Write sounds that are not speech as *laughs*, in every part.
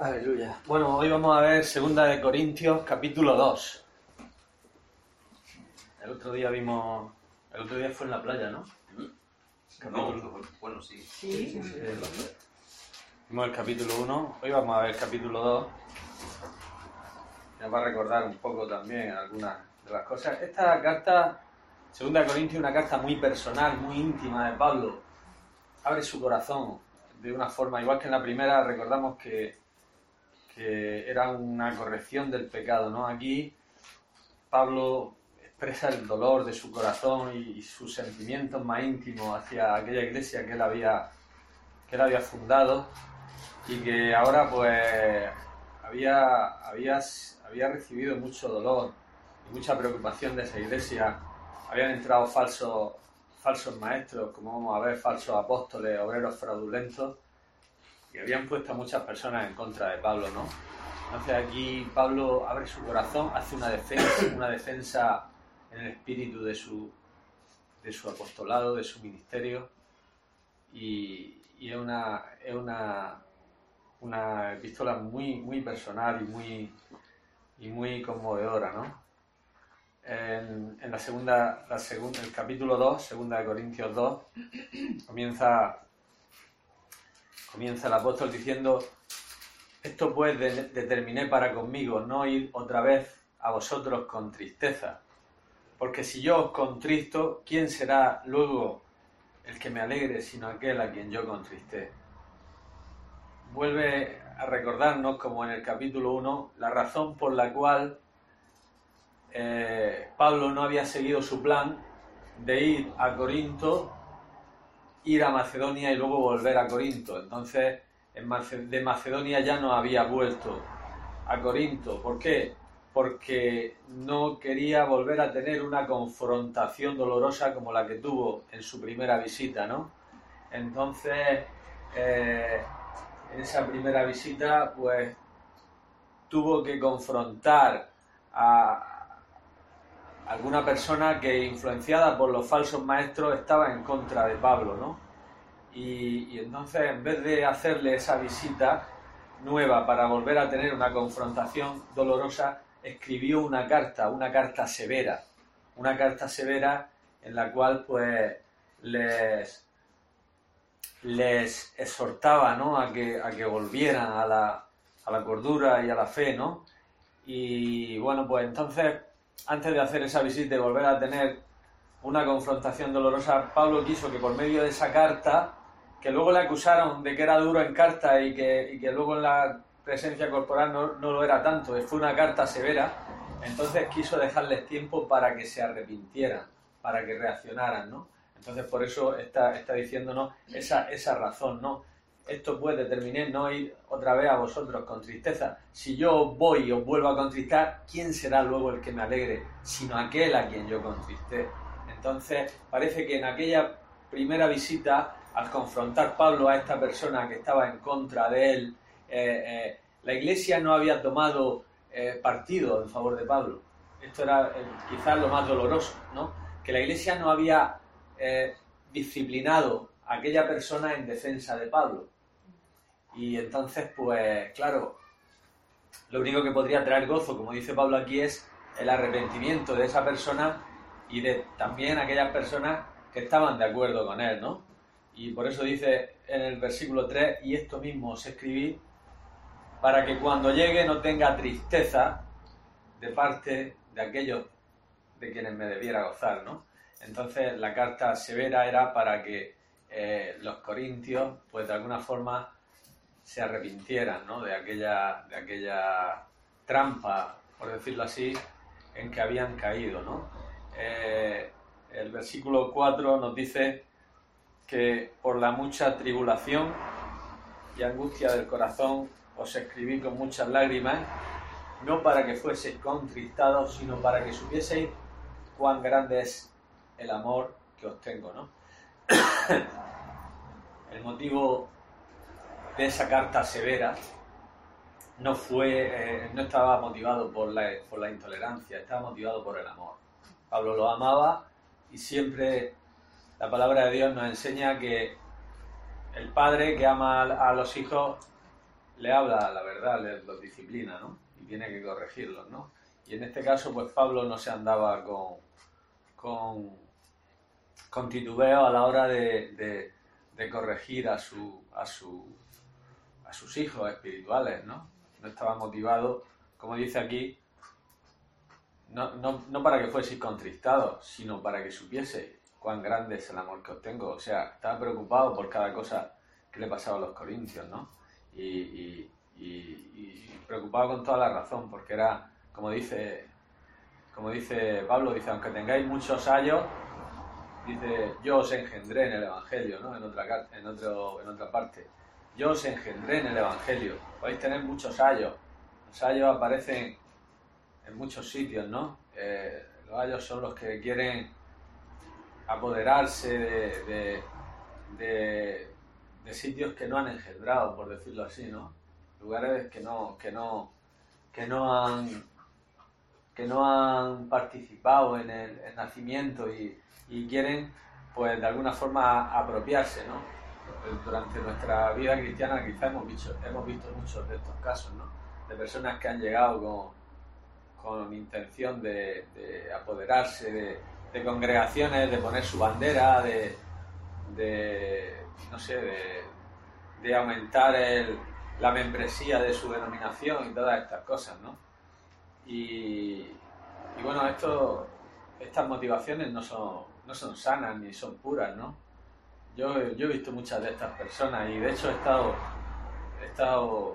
Aleluya. Bueno, hoy vamos a ver Segunda de Corintios, capítulo 2. El otro día vimos... El otro día fue en la playa, ¿no? No, bueno, sí. Sí. Vimos el capítulo 1, hoy vamos a ver el capítulo 2. Nos va a recordar un poco también algunas de las cosas. Esta carta, Segunda de Corintios, es una carta muy personal, muy íntima de Pablo. Abre su corazón de una forma, igual que en la primera, recordamos que, que era una corrección del pecado, ¿no? Aquí Pablo expresa el dolor de su corazón y, sus sentimientos más íntimos hacia aquella iglesia que él había, que él había fundado y que ahora pues había, había, había recibido mucho dolor y mucha preocupación de esa iglesia. Habían entrado falsos, falsos maestros, como vamos a ver, falsos apóstoles, obreros fraudulentos, y habían puesto a muchas personas en contra de Pablo, ¿no? Entonces aquí Pablo abre su corazón, hace una defensa, una defensa en el espíritu de su, de su apostolado, de su ministerio, y, es una, es una, una epístola muy, muy personal y muy, y muy conmovedora, ¿no? En, la segunda, la segunda, el capítulo 2, segunda de Corintios 2, comienza, comienza el apóstol diciendo, esto pues de- determiné para conmigo, no ir otra vez a vosotros con tristeza, porque si yo os contristo, ¿quién será luego el que me alegre sino aquel a quien yo contristé? vuelve a recordarnos, como en el capítulo 1, la razón por la cual eh, Pablo no había seguido su plan de ir a Corinto, ir a Macedonia y luego volver a Corinto. Entonces, de Macedonia ya no había vuelto a Corinto. ¿Por qué? Porque no quería volver a tener una confrontación dolorosa como la que tuvo en su primera visita, ¿no? Entonces, eh, en esa primera visita, pues tuvo que confrontar a alguna persona que, influenciada por los falsos maestros, estaba en contra de Pablo, ¿no? Y, entonces, en vez de hacerle esa visita nueva para volver a tener una confrontación dolorosa, escribió una carta, una carta severa, una carta severa en la cual, pues, les les exhortaba ¿no? a, que, a que volvieran a la, a la cordura y a la fe, ¿no? Y bueno, pues entonces, antes de hacer esa visita y volver a tener una confrontación dolorosa, Pablo quiso que por medio de esa carta, que luego le acusaron de que era duro en carta y que, y que luego en la presencia corporal no, no lo era tanto, fue una carta severa, entonces quiso dejarles tiempo para que se arrepintieran, para que reaccionaran, ¿no? Entonces por eso está, está diciéndonos esa, esa razón, ¿no? Esto pues determiné no ir otra vez a vosotros con tristeza. Si yo voy y os vuelvo a contristar, ¿quién será luego el que me alegre? Sino aquel a quien yo contristé. Entonces parece que en aquella primera visita, al confrontar Pablo a esta persona que estaba en contra de él, eh, eh, la iglesia no había tomado eh, partido en favor de Pablo. Esto era quizás lo más doloroso, ¿no? Que la iglesia no había disciplinado a aquella persona en defensa de Pablo. Y entonces, pues, claro, lo único que podría traer gozo, como dice Pablo aquí, es el arrepentimiento de esa persona y de también aquellas personas que estaban de acuerdo con él, ¿no? Y por eso dice en el versículo 3, y esto mismo os escribí para que cuando llegue no tenga tristeza de parte de aquellos de quienes me debiera gozar, ¿no? Entonces la carta severa era para que eh, los corintios, pues de alguna forma, se arrepintieran, ¿no? De aquella, de aquella trampa, por decirlo así, en que habían caído, ¿no? Eh, el versículo 4 nos dice que por la mucha tribulación y angustia del corazón os escribí con muchas lágrimas, no para que fueseis contristados, sino para que supieseis cuán grande es el amor que os tengo, ¿no? *coughs* el motivo de esa carta severa no fue, eh, no estaba motivado por la, por la intolerancia, estaba motivado por el amor. Pablo lo amaba y siempre la palabra de Dios nos enseña que el padre que ama a los hijos le habla la verdad, le, los disciplina, ¿no? Y tiene que corregirlos, ¿no? Y en este caso, pues Pablo no se andaba con, con, con titubeo a la hora de, de, corregir a, su, a, su, a sus hijos espirituales, ¿no? No estaba motivado, como dice aquí, no, no, no para que fuese contristado, sino para que supiese cuán grande es el amor que os tengo. O sea, estaba preocupado por cada cosa que le pasaba a los corintios, ¿no? Y, preocupado con toda la razón, porque era, como dice, como dice Pablo, dice, aunque tengáis muchos años, dice, yo os engendré en el Evangelio, ¿no? En otra, en otro, en otra parte. Yo os engendré en el Evangelio. Podéis tener muchos ayos. Los ayos aparecen en muchos sitios, ¿no? Eh, los ayos son los que quieren apoderarse de, de, sitios que no han engendrado, por decirlo así, ¿no? Lugares que no, que no, que no han que no han participado en el, nacimiento y, quieren, pues de alguna forma apropiarse, ¿no? Durante nuestra vida cristiana quizá hemos visto, hemos visto muchos de estos casos, ¿no? De personas que han llegado con, con intención de, de apoderarse de, de congregaciones, de poner su bandera, de, no sé, de, aumentar la membresía de su denominación y todas estas cosas, ¿no? Y, bueno, estas motivaciones no son, no son sanas ni son puras, ¿no? Yo, yo he visto muchas de estas personas y de hecho he estado, he estado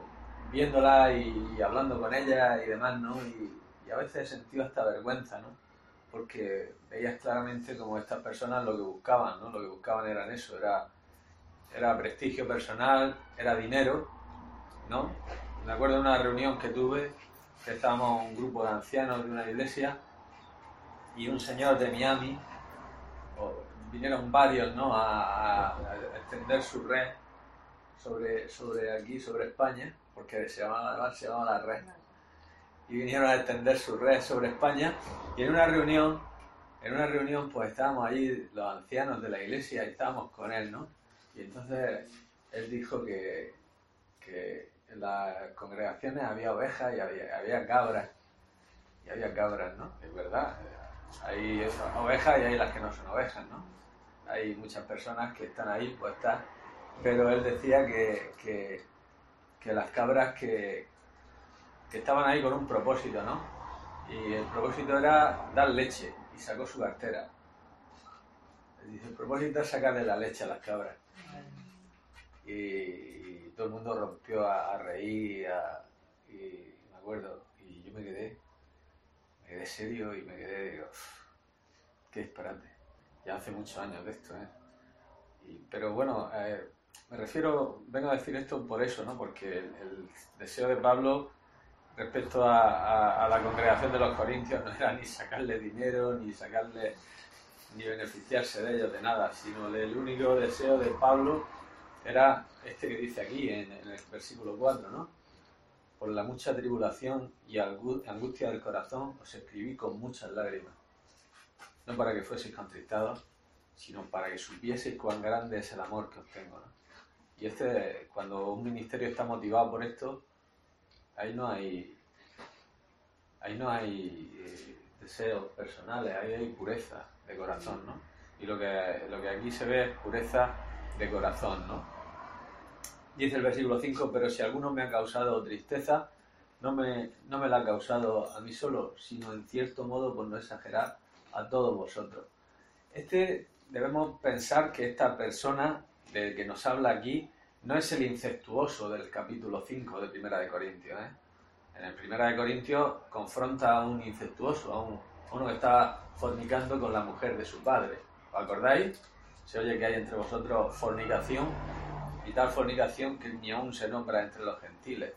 viéndolas y, hablando con ellas y demás, ¿no? Y, y a veces he sentido esta vergüenza, ¿no? porque veías claramente como estas personas lo que buscaban, ¿no? Lo que buscaban era eso, era, era prestigio personal, era dinero, ¿no? Me acuerdo de una reunión que tuve, que estábamos un grupo de ancianos de una iglesia y un señor de Miami, vinieron varios, ¿no? A, extender su red sobre, sobre aquí, sobre España, porque se llamaba, se llamaba la red y vinieron a extender su red sobre España y en una reunión, en una reunión pues estábamos allí los ancianos de la iglesia y estábamos con él, ¿no? Y entonces él dijo que, que en las congregaciones había ovejas y había, había cabras y había cabras, ¿no? Es verdad, hay ovejas y hay las que no son ovejas, ¿no? Hay muchas personas que están ahí puestas, pero él decía que, que, que las cabras que, que estaban ahí con un propósito, ¿no? Y el propósito era dar leche y sacó su cartera. Dice, el propósito es sacarle la leche a las cabras. Y, todo el mundo rompió a, reír, y me acuerdo, y yo me quedé, me quedé serio y me quedé, digo, qué disparate. Ya hace muchos años de esto, ¿eh? pero bueno, eh, me refiero, vengo a decir esto por eso, ¿no? Porque el deseo de Pablo respecto a, la congregación de los corintios no era ni sacarle dinero, ni sacarle, ni beneficiarse de ellos, de nada, sino el único deseo de Pablo era este que dice aquí en, el versículo 4, ¿no? Por la mucha tribulación y angustia del corazón os escribí con muchas lágrimas, no para que fueseis contristados, sino para que supieseis cuán grande es el amor que os tengo, ¿no? Y este, cuando un ministerio está motivado por esto, ahí no hay, ahí no hay eh, deseos personales, ahí hay pureza de corazón, ¿no? Y lo que, lo que aquí se ve es pureza de corazón, ¿no? Dice el versículo 5, pero si alguno me ha causado tristeza, no me, no me la ha causado a mí solo, sino en cierto modo, por no exagerar, a todos vosotros. Este debemos pensar que esta persona del que nos habla aquí no es el incestuoso del capítulo 5 de Primera de Corintios. ¿eh? En el Primera de Corintios confronta a un incestuoso, a, uno que está fornicando con la mujer de su padre. ¿Os acordáis? Se oye que hay entre vosotros fornicación y tal fornicación que ni aún se nombra entre los gentiles,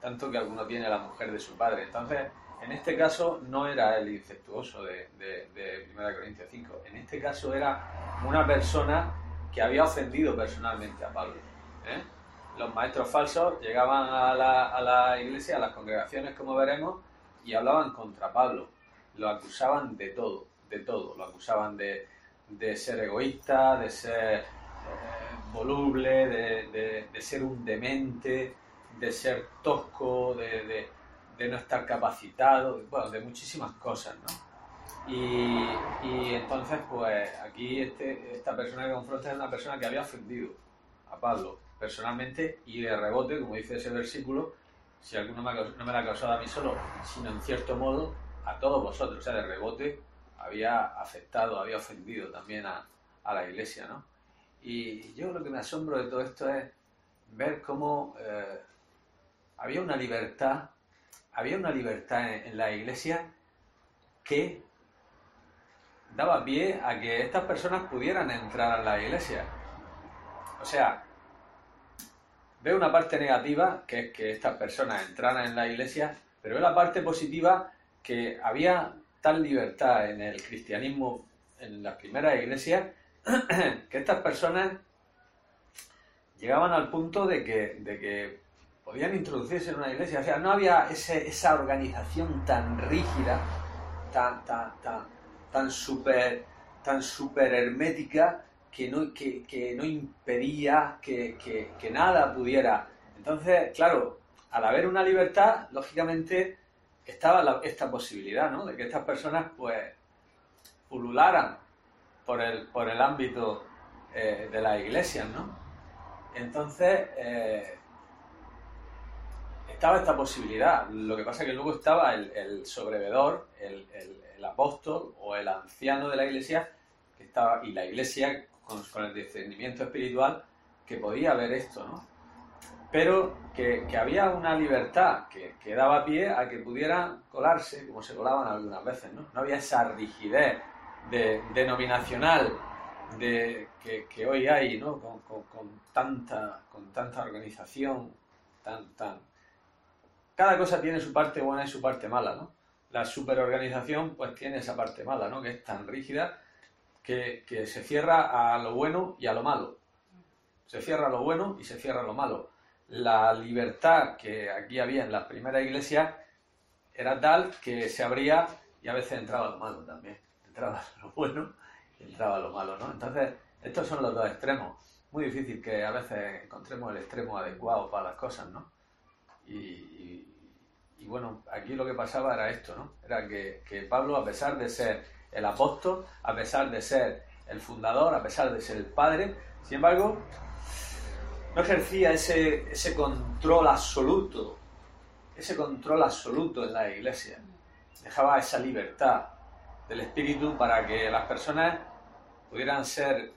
tanto que alguno tiene a la mujer de su padre. Entonces, en este caso no era el incestuoso de, de, de 1 Corintios 5, en este caso era una persona que había ofendido personalmente a Pablo. ¿eh? Los maestros falsos llegaban a la, iglesia, a las congregaciones, como veremos, y hablaban contra Pablo. Lo acusaban de todo, de todo. Lo acusaban de, ser egoísta, de ser eh, voluble, de, ser un demente, de ser tosco, de, no estar capacitado, bueno, de muchísimas cosas, ¿no? Y, entonces, pues aquí este, esta persona que confronta es una persona que había ofendido a Pablo personalmente y de rebote, como dice ese versículo, si alguno no me la ha causado a mí solo, sino en cierto modo a todos vosotros, o sea, de rebote había afectado, había ofendido también a, la iglesia, ¿no? Y yo lo que me asombro de todo esto es ver cómo eh, había una libertad, había una libertad en, la iglesia que daba pie a que estas personas pudieran entrar a la iglesia. O sea, veo una parte negativa, que es que estas personas entraran en la iglesia, pero veo la parte positiva que había tal libertad en el cristianismo en las primeras iglesias *clears throat* que estas personas llegaban al punto de que, de que podían introducirse en una iglesia. O sea, no había esa organización tan rígida, tan, tan, tan, tan super, tan super hermética que no, que, no impedía que, que, nada pudiera. Entonces, claro, al haber una libertad, lógicamente estaba esta posibilidad, ¿no? De que estas personas, pues, pulularan por el, por el ámbito eh, de las iglesias, ¿no? Entonces, eh, estaba esta posibilidad. Lo que pasa es que luego estaba el, sobrevedor, el, apóstol o el anciano de la iglesia, que estaba, y la iglesia con, con el discernimiento espiritual, que podía ver esto, ¿no? pero que, había una libertad que, daba pie a que pudieran colarse, como se colaban algunas veces, ¿no? No había esa rigidez de, denominacional de, que, hoy hay, ¿no? Con, tanta, con tanta organización, tan, tan... Cada cosa tiene su parte buena y su parte mala, ¿no? La superorganización pues tiene esa parte mala, ¿no? Que es tan rígida que, se cierra a lo bueno y a lo malo. Se cierra a lo bueno y se cierra a lo malo la libertad que aquí había en la primera iglesia era tal que se abría y a veces entraba lo malo también. Entraba lo bueno y entraba lo malo, ¿no? Entonces, estos son los dos extremos. Muy difícil que a veces encontremos el extremo adecuado para las cosas, ¿no? Y, bueno, aquí lo que pasaba era esto, ¿no? Era que, que Pablo, a pesar de ser el apóstol, a pesar de ser el fundador, a pesar de ser el padre, sin embargo, no ejercía ese, ese control absoluto, ese control absoluto en la iglesia. Dejaba esa libertad del espíritu para que las personas pudieran ser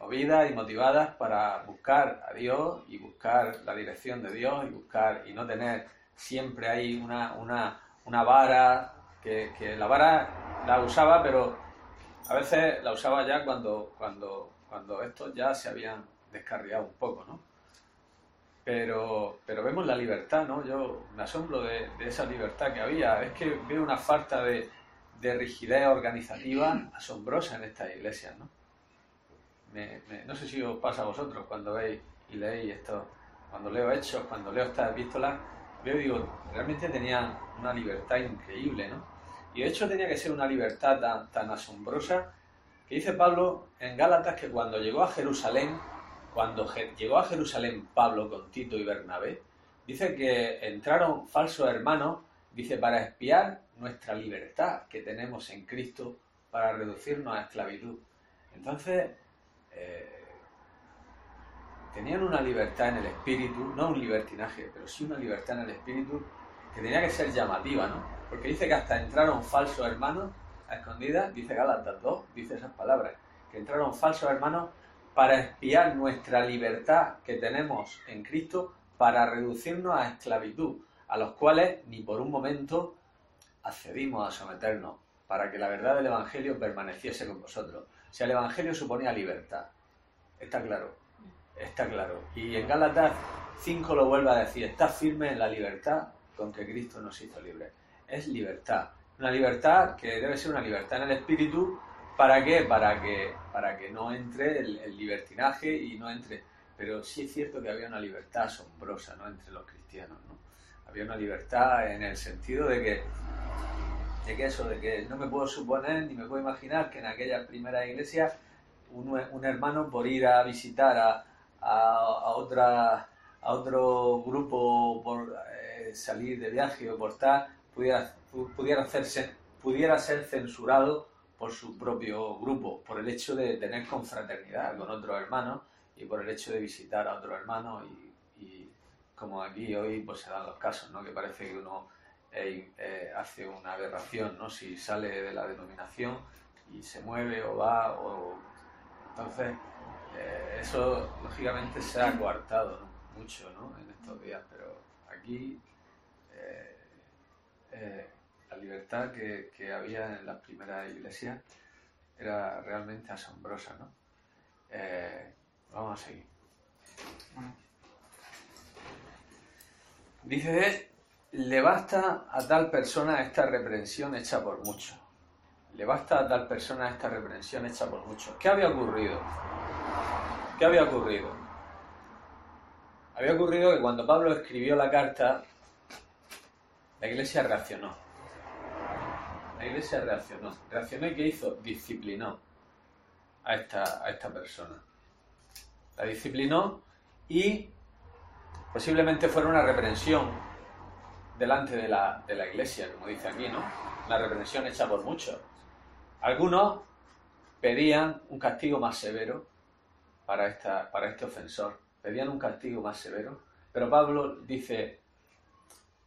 movidas y motivadas para buscar a Dios y buscar la dirección de Dios y buscar y no tener siempre ahí una, una, una vara que, que, la vara la usaba pero a veces la usaba ya cuando, cuando cuando estos ya se habían descarriado un poco, ¿no? Pero, pero vemos la libertad, ¿no? Yo me asombro de, esa libertad que había. Es que veo una falta de, rigidez organizativa asombrosa en estas iglesias, ¿no? No sé si os pasa a vosotros cuando veis y leéis esto, cuando leo hechos, cuando leo estas epístolas, veo y digo, realmente tenían una libertad increíble, ¿no? Y de hecho tenía que ser una libertad tan, tan asombrosa que dice Pablo en Gálatas que cuando llegó a Jerusalén, cuando llegó a Jerusalén Pablo con Tito y Bernabé, dice que entraron falsos hermanos, dice, para espiar nuestra libertad que tenemos en Cristo para reducirnos a esclavitud. Entonces, eh, tenían una libertad en el espíritu, no un libertinaje, pero sí una libertad en el espíritu que tenía que ser llamativa, ¿no? Porque dice que hasta entraron falsos hermanos a escondidas, dice Gálatas 2, dice esas palabras, que entraron falsos hermanos para espiar nuestra libertad que tenemos en Cristo para reducirnos a esclavitud, a los cuales ni por un momento accedimos a someternos, para que la verdad del Evangelio permaneciese con vosotros. O sea, el Evangelio suponía libertad. Está claro, está claro. Y en Gálatas 5 lo vuelve a decir, está firme en la libertad con que Cristo nos hizo libres. Es libertad. Una libertad que debe ser una libertad en el espíritu. ¿Para qué? Para que, para que no entre el, libertinaje y no entre... Pero sí es cierto que había una libertad asombrosa ¿no? entre los cristianos. ¿no? Había una libertad en el sentido de que, de que eso, de que no me puedo suponer ni me puedo imaginar que en aquella primera iglesia un, un hermano por ir a visitar a, a, otra a otro grupo por eh, salir de viaje o por tal, pudiera, pudiera, hacerse, pudiera ser censurado por su propio grupo, por el hecho de tener confraternidad con otros hermanos y por el hecho de visitar a otros hermanos y, como aquí hoy pues se dan los casos, ¿no? que parece que uno eh, eh, hace una aberración, ¿no? si sale de la denominación y se mueve o va o entonces eh, eso lógicamente se ha coartado mucho ¿no? en estos días, pero aquí la libertad que, que, había en las primeras iglesias era realmente asombrosa. ¿no? vamos a seguir. Dice, le basta a tal persona esta reprensión hecha por muchos. Le basta a tal persona esta reprensión hecha por muchos. ¿Qué había ocurrido? ¿Qué había ocurrido? Había ocurrido que cuando Pablo escribió la carta, la iglesia reaccionó. La iglesia reaccionó. ¿Reaccionó y qué hizo? Disciplinó a esta, a esta persona. La disciplinó y posiblemente fuera una reprensión delante de la, de la iglesia, como dice aquí, ¿no? Una reprensión hecha por muchos. Algunos pedían un castigo más severo para, esta, para este ofensor, pedían un castigo más severo, pero Pablo dice,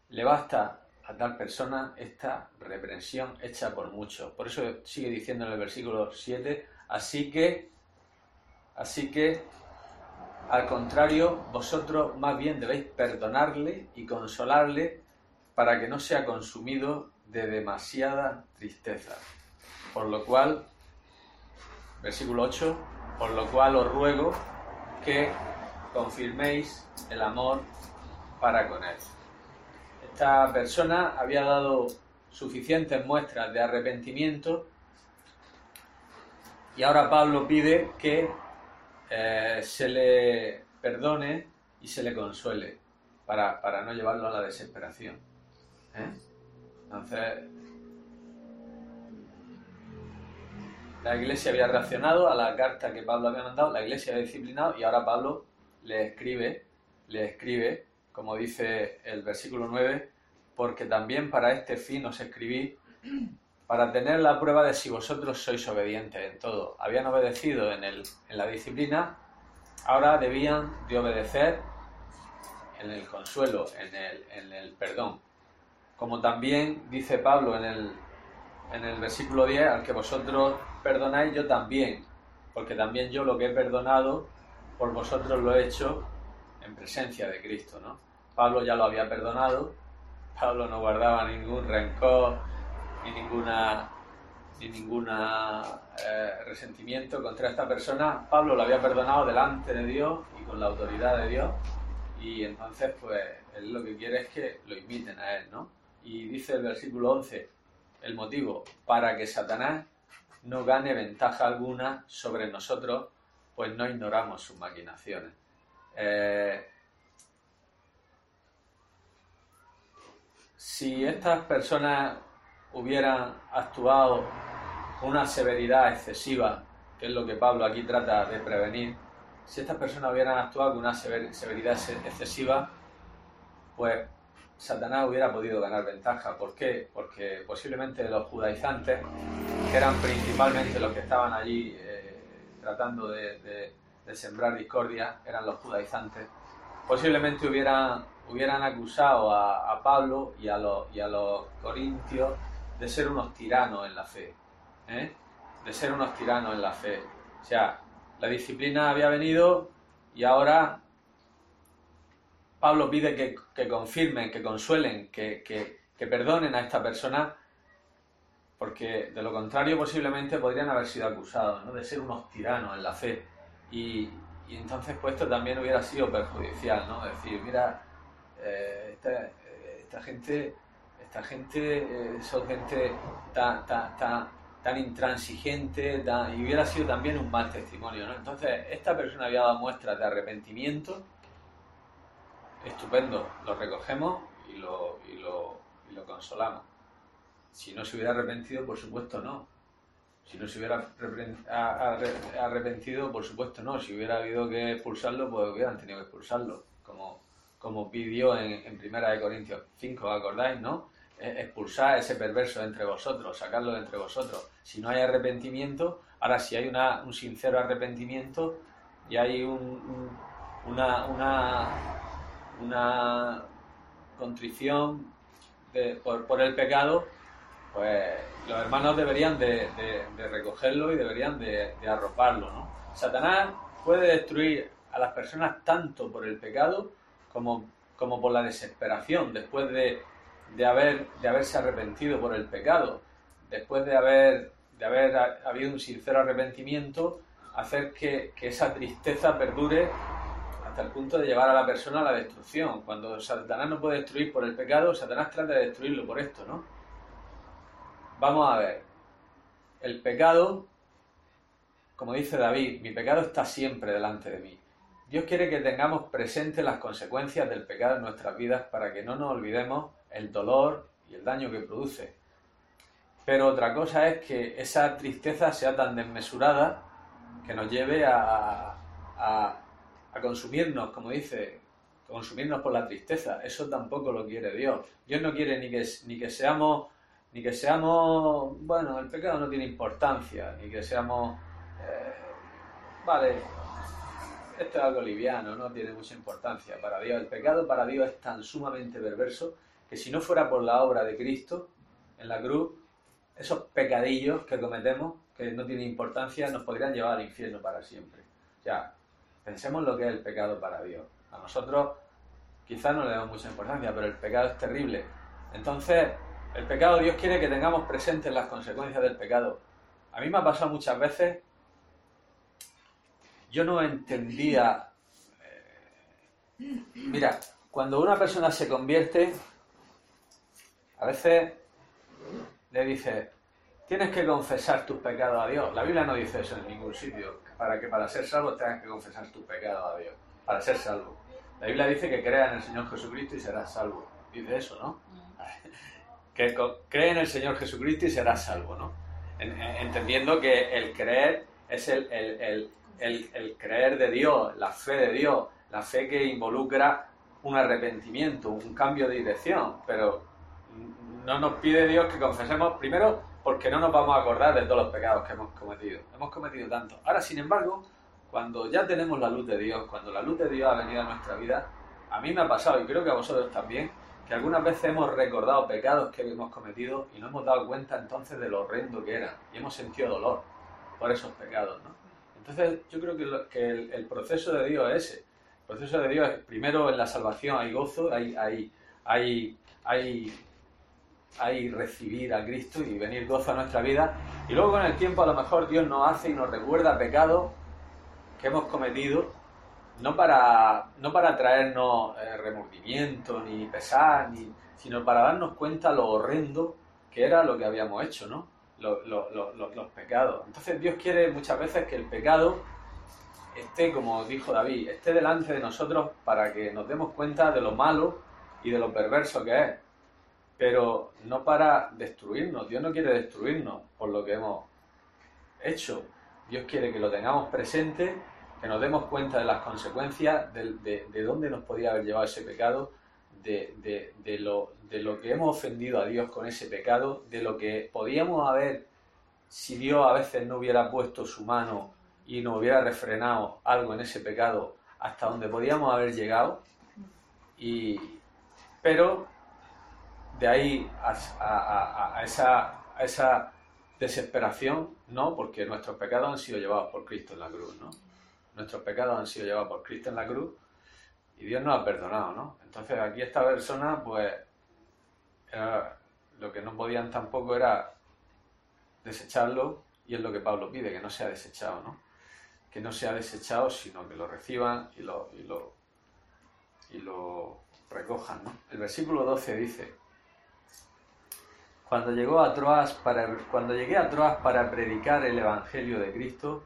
le basta a tal persona esta reprensión hecha por muchos. Por eso sigue diciendo en el versículo 7, así que, así que al contrario, vosotros más bien debéis perdonarle y consolarle para que no sea consumido de demasiada tristeza. Por lo cual, versículo 8, por lo cual os ruego que confirméis el amor para con él. Esta persona había dado suficientes muestras de arrepentimiento y ahora Pablo pide que eh, se le perdone y se le consuele para, no llevarlo a la desesperación. ¿Eh? Entonces, la iglesia había reaccionado a la carta que Pablo había mandado, la iglesia había disciplinado y ahora Pablo le escribe, le escribe, como dice el versículo 9, porque también para este fin os escribí para tener la prueba de si vosotros sois obedientes en todo. Habían obedecido en, el, en la disciplina, ahora debían de obedecer en el consuelo, en el, en el perdón. Como también dice Pablo en el, en el versículo 10, al que vosotros perdonáis, yo también, porque también yo lo que he perdonado, por vosotros lo he hecho en presencia de Cristo. ¿no? Pablo ya lo había perdonado, Pablo no guardaba ningún rencor, ni ninguna ni ninguna eh, resentimiento contra esta persona. Pablo lo había perdonado delante de Dios y con la autoridad de Dios. Y entonces, pues, él lo que quiere es que lo imiten a él, ¿no? Y dice el versículo 11, el motivo, para que Satanás no gane ventaja alguna sobre nosotros, pues no ignoramos sus maquinaciones. Eh, si estas personas hubieran actuado con una severidad excesiva, que es lo que Pablo aquí trata de prevenir, si estas personas hubieran actuado con una severidad excesiva, pues Satanás hubiera podido ganar ventaja. ¿Por qué? Porque posiblemente los judaizantes, que eran principalmente los que estaban allí eh, tratando de, sembrar discordia, eran los judaizantes, posiblemente hubieran, hubieran acusado a, Pablo y a, los, y a los corintios de ser unos tiranos en la fe. ¿eh? De ser unos tiranos en la fe. O sea, la disciplina había venido y ahora Pablo pide que, confirmen, que consuelen, que, perdonen a esta persona, porque de lo contrario posiblemente podrían haber sido acusados de ser unos tiranos en la fe. Y, entonces pues esto también hubiera sido perjudicial, ¿no? Es decir, mira, eh, esta gente esta gente eh, son gente tan, tan, tan, intransigente y hubiera sido también un mal testimonio. ¿no? Entonces, esta persona había dado muestras de arrepentimiento, estupendo, lo recogemos y lo, y lo, y lo consolamos. Si no se hubiera arrepentido, por supuesto no. Si no se hubiera arrepentido, por supuesto no. Si hubiera habido que expulsarlo, pues hubieran tenido que expulsarlo, como, como pidió en, en Primera de Corintios 5, ¿acordáis, no? expulsar ese perverso entre vosotros, sacarlo de entre vosotros. Si no hay arrepentimiento, ahora si hay una, un sincero arrepentimiento y hay un, una, una, una, contrición por, el pecado, pues los hermanos deberían de, recogerlo y deberían de, arroparlo. Satanás puede destruir a las personas tanto por el pecado como, por la desesperación, después de, de, haber, de haberse arrepentido por el pecado, después de haber, de haber habido un sincero arrepentimiento, hacer que, que esa tristeza perdure hasta el punto de llevar a la persona a la destrucción. Cuando Satanás no puede destruir por el pecado, Satanás trata de destruirlo por esto, ¿no? Vamos a ver. El pecado, como dice David, mi pecado está siempre delante de mí. Dios quiere que tengamos presentes las consecuencias del pecado en nuestras vidas para que no nos olvidemos el dolor y el daño que produce. Pero otra cosa es que esa tristeza sea tan desmesurada que nos lleve a, a, consumirnos, como dice, consumirnos por la tristeza. Eso tampoco lo quiere Dios. Dios no quiere ni que, ni que seamos, ni que seamos, bueno, el pecado no tiene importancia, ni que seamos, eh, vale, esto es algo liviano, no tiene mucha importancia para Dios. El pecado para Dios es tan sumamente perverso que si no fuera por la obra de Cristo en la cruz, esos pecadillos que cometemos, que no tienen importancia, nos podrían llevar al infierno para siempre. Ya, pensemos lo que es el pecado para Dios. A nosotros quizás no le damos mucha importancia, pero el pecado es terrible. Entonces, el pecado Dios quiere que tengamos presentes las consecuencias del pecado. A mí me ha pasado muchas veces, yo no entendía... Eh, mira, cuando una persona se convierte, a veces le dice, tienes que confesar tus pecados a Dios. La Biblia no dice eso en ningún sitio, para que para ser salvo tengas que confesar tus pecados a Dios, para ser salvo. La Biblia dice que crea en el Señor Jesucristo y serás salvo. Dice eso, ¿no? Que cree en el Señor Jesucristo y serás salvo, ¿no? Entendiendo que el creer es el, el creer de Dios, la fe de Dios, la fe que involucra un arrepentimiento, un cambio de dirección, pero no nos pide Dios que confesemos primero porque no nos vamos a acordar de todos los pecados que hemos cometido. Hemos cometido tanto. Ahora, sin embargo, cuando ya tenemos la luz de Dios, cuando la luz de Dios ha venido a nuestra vida, a mí me ha pasado, y creo que a vosotros también, que algunas veces hemos recordado pecados que hemos cometido y no hemos dado cuenta entonces de lo horrendo que eran y hemos sentido dolor por esos pecados. ¿no? Entonces, yo creo que, el, proceso de Dios es ese. El proceso de Dios es, primero en la salvación hay gozo, hay, hay, hay ahí recibir a Cristo y venir gozo a nuestra vida. Y luego con el tiempo a lo mejor Dios nos hace y nos recuerda pecados que hemos cometido, no para, no para traernos eh, remordimiento ni pesar, ni, sino para darnos cuenta lo horrendo que era lo que habíamos hecho, ¿no? los pecados. Entonces Dios quiere muchas veces que el pecado esté, como dijo David, esté delante de nosotros para que nos demos cuenta de lo malo y de lo perverso que es pero no para destruirnos. Dios no quiere destruirnos por lo que hemos hecho. Dios quiere que lo tengamos presente, que nos demos cuenta de las consecuencias, de, dónde nos podía haber llevado ese pecado, de, lo, de lo que hemos ofendido a Dios con ese pecado, de lo que podíamos haber, si Dios a veces no hubiera puesto su mano y nos hubiera refrenado algo en ese pecado, hasta donde podíamos haber llegado. Y, pero de ahí a, esa, desesperación, no, porque nuestros pecados han sido llevados por Cristo en la cruz, ¿no? Nuestros pecados han sido llevados por Cristo en la cruz y Dios nos ha perdonado, ¿no? Entonces aquí esta persona, pues, lo que no podían tampoco era desecharlo y es lo que Pablo pide, que no sea desechado, ¿no? Que no sea desechado, sino que lo reciban y lo, recojan. El versículo 12 dice, cuando, llegó a Troas para, cuando llegué a Troas para predicar el Evangelio de Cristo,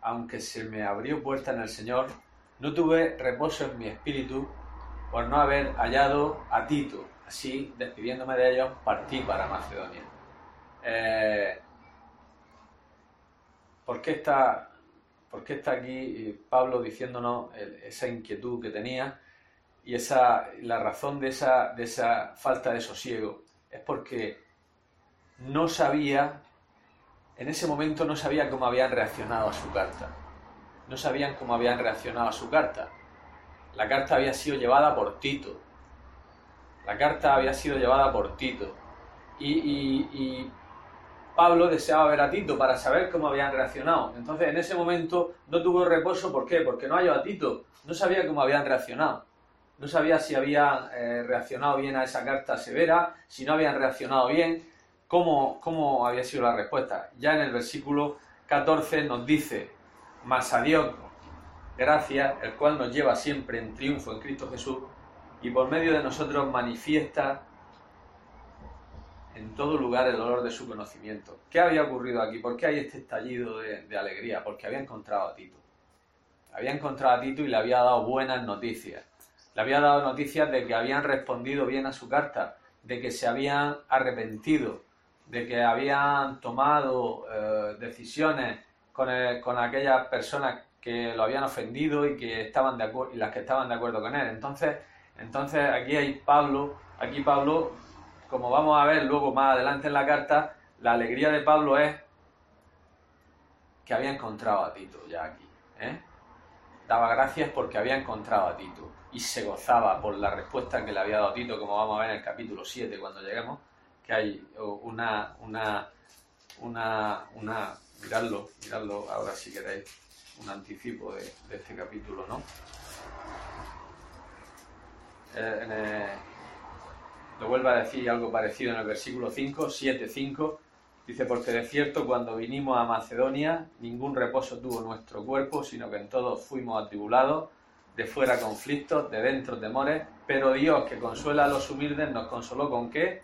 aunque se me abrió puerta en el Señor, no tuve reposo en mi espíritu por no haber hallado a Tito. Así, despidiéndome de ellos, partí para Macedonia. Eh, ¿por, qué está, ¿Por qué está aquí Pablo diciéndonos esa inquietud que tenía? y esa, la razón de esa, de esa falta de sosiego es porque no sabía, en ese momento no sabía cómo habían reaccionado a su carta. No sabían cómo habían reaccionado a su carta. La carta había sido llevada por Tito. La carta había sido llevada por Tito. Y, Pablo deseaba ver a Tito para saber cómo habían reaccionado. Entonces, en ese momento no tuvo reposo. ¿Por qué? Porque no halló a Tito. No sabía cómo habían reaccionado. No sabía si habían eh, reaccionado bien a esa carta severa, si no habían reaccionado bien, cómo, cómo había sido la respuesta. Ya en el versículo 14 nos dice, mas a Dios gracias, el cual nos lleva siempre en triunfo en Cristo Jesús y por medio de nosotros manifiesta en todo lugar el olor de su conocimiento. ¿Qué había ocurrido aquí? ¿Por qué hay este estallido de, de alegría? Porque había encontrado a Tito. Había encontrado a Tito y le había dado buenas noticias. Le había dado noticias de que habían respondido bien a su carta, de que se habían arrepentido, de que habían tomado eh, decisiones con, con, aquellas personas que lo habían ofendido y que estaban de y las que estaban de acuerdo con él. Entonces, entonces aquí hay Pablo, aquí Pablo, como vamos a ver luego más adelante en la carta, la alegría de Pablo es que había encontrado a Tito ya aquí. ¿eh? Daba gracias porque había encontrado a Tito y se gozaba por la respuesta que le había dado Tito, como vamos a ver en el capítulo 7 cuando lleguemos, que hay una, una, una, una, miradlo, miradlo ahora si queréis, un anticipo de, este capítulo, ¿no? Eh, lo vuelvo a decir algo parecido en el versículo 5, 7, 5, dice, porque de cierto cuando vinimos a Macedonia, ningún reposo tuvo nuestro cuerpo, sino que en todos fuimos atribulados, de fuera conflictos, de dentro temores, pero Dios que consuela a los humildes nos consoló con qué?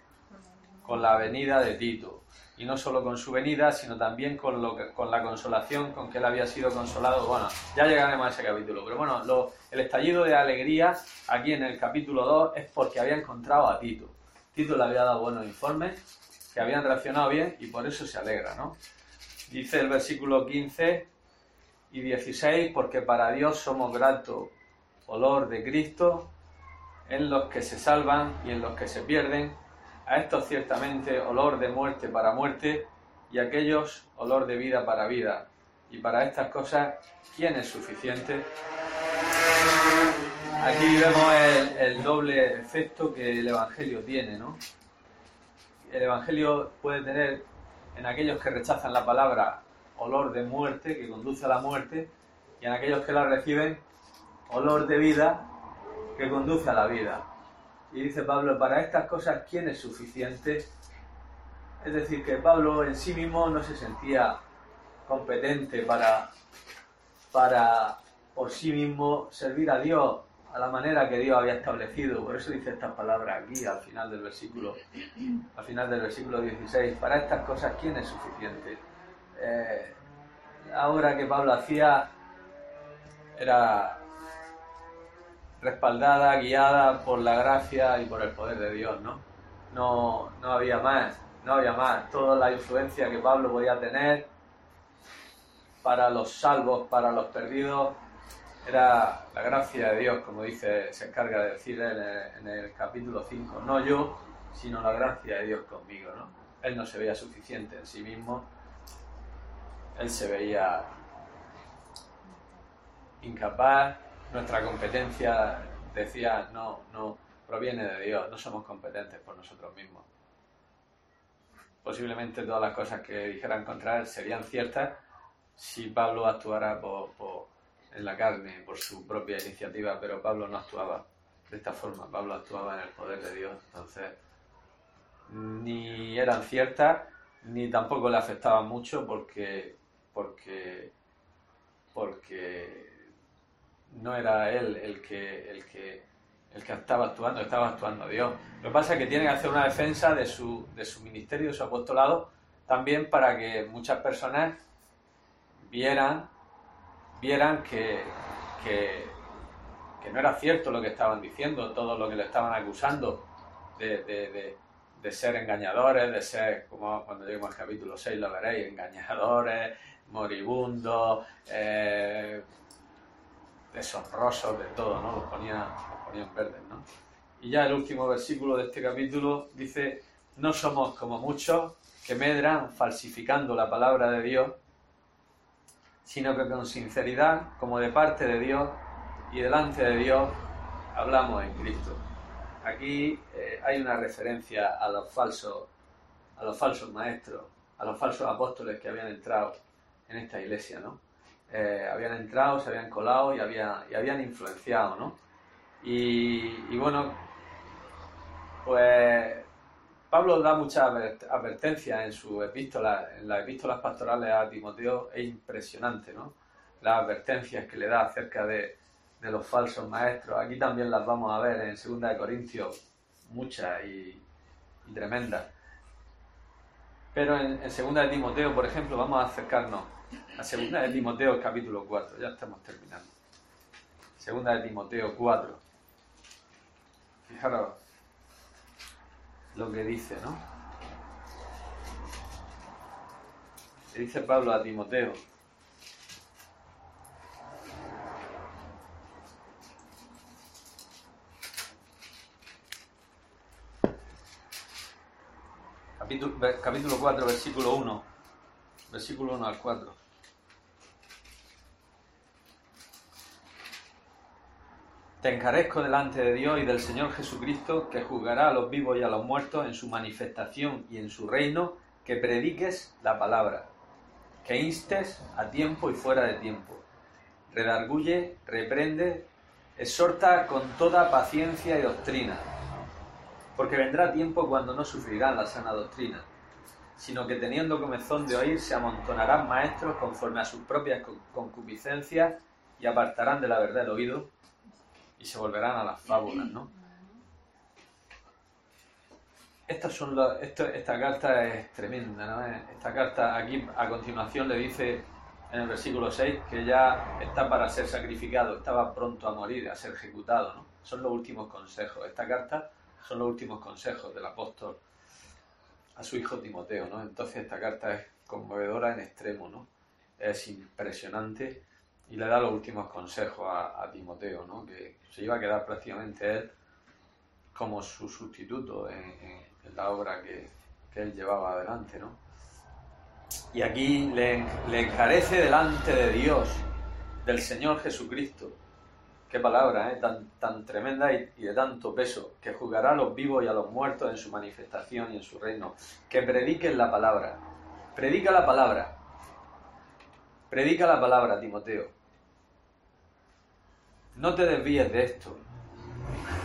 Con la venida de Tito. Y no solo con su venida, sino también con, con la consolación con que él había sido consolado. Bueno, ya llegaremos a ese capítulo. Pero bueno, lo, el estallido de alegría aquí en el capítulo 2 es porque había encontrado a Tito. Tito le había dado buenos informes, que habían reaccionado bien y por eso se alegra, ¿no? Dice el versículo 15 y 16, porque para Dios somos gratos olor de Cristo en los que se salvan y en los que se pierden, a estos ciertamente olor de muerte para muerte y a aquellos olor de vida para vida. Y para estas cosas, ¿quién es suficiente? Aquí vemos el, el doble efecto que el Evangelio tiene, ¿no? El Evangelio puede tener en aquellos que rechazan la palabra olor de muerte, que conduce a la muerte, y en aquellos que la reciben olor de vida que conduce a la vida. Y dice Pablo, para estas cosas, ¿quién es suficiente? Es decir, que Pablo en sí mismo no se sentía competente para, para por sí mismo servir a Dios a la manera que Dios había establecido. Por eso dice estas palabras aquí al final del versículo, al final del versículo 16. Para estas cosas, ¿quién es suficiente? Eh, la obra que Pablo hacía era respaldada, guiada por la gracia y por el poder de Dios, ¿no? No, no había más, no había más. Toda la influencia que Pablo podía tener para los salvos, para los perdidos, era la gracia de Dios, como dice, se encarga de decir en el, en el capítulo 5. No yo, sino la gracia de Dios conmigo, ¿no? Él no se veía suficiente en sí mismo, él se veía incapaz, nuestra competencia, decía, no, no, proviene de Dios, no somos competentes por nosotros mismos. Posiblemente todas las cosas que dijeran contra él serían ciertas si Pablo actuara en la carne, por su propia iniciativa, pero Pablo no actuaba de esta forma, Pablo actuaba en el poder de Dios, entonces ni eran ciertas, ni tampoco le afectaban mucho porque, porque, porque no era él el que, el que, el que estaba actuando, estaba actuando Dios. Lo que pasa es que tiene que hacer una defensa de su, de su ministerio, de su apostolado, también para que muchas personas vieran, vieran que, que, no era cierto lo que estaban diciendo, todo lo que le estaban acusando de, de, de, ser engañadores, de ser, como cuando lleguemos al capítulo 6 lo veréis, engañadores, moribundos, eh, deshonrosos de todo, ¿no? Los ponía, ponían verdes, ¿no? Y ya el último versículo de este capítulo dice, no somos como muchos que medran falsificando la palabra de Dios, sino que con sinceridad, como de parte de Dios y delante de Dios, hablamos en Cristo. Aquí eh, hay una referencia a los falsos, a los falsos maestros, a los falsos apóstoles que habían entrado en esta iglesia, ¿no? Eh, habían entrado, se habían colado y, había, y habían influenciado, ¿no? Y, bueno, pues Pablo da muchas advertencias en su epístola, en las epístolas pastorales a Timoteo, es impresionante, ¿no? Las advertencias que le da acerca de, de los falsos maestros. Aquí también las vamos a ver en 2 de Corintios, muchas y, tremendas. Pero en, en 2 de Timoteo, por ejemplo, vamos a acercarnos a 2 de Timoteo capítulo 4, ya estamos terminando. 2 de Timoteo 4. Fijaros lo que dice, ¿no? Le dice Pablo a Timoteo, capítulo, 4, versículo 1. Versículo 1 al 4. Te encarezco delante de Dios y del Señor Jesucristo, que juzgará a los vivos y a los muertos en su manifestación y en su reino, que prediques la palabra, que instes a tiempo y fuera de tiempo. Redarguye, reprende, exhorta con toda paciencia y doctrina porque vendrá tiempo cuando no sufrirán la sana doctrina, sino que teniendo comezón de oír se amontonarán maestros conforme a sus propias concupiscencias y apartarán de la verdad el oído y se volverán a las fábulas, ¿no? Estas son esta carta es tremenda, ¿no? Esta carta aquí a continuación le dice en el versículo 6 que ya está para ser sacrificado, estaba pronto a morir, a ser ejecutado, ¿no? Son los últimos consejos. Esta carta son los últimos consejos del apóstol a su hijo Timoteo, ¿no? Entonces esta carta es conmovedora en extremo, ¿no? Es impresionante y le da los últimos consejos a, Timoteo, ¿no? Que se iba a quedar prácticamente él como su sustituto en, la obra que, él llevaba adelante, ¿no? Y aquí le, encarece delante de Dios, del Señor Jesucristo, Qué palabra, ¿eh? tan, tan tremenda y, de tanto peso, que juzgará a los vivos y a los muertos en su manifestación y en su reino. Que prediquen la palabra. Predica la palabra. Predica la palabra, Timoteo. No te desvíes de esto.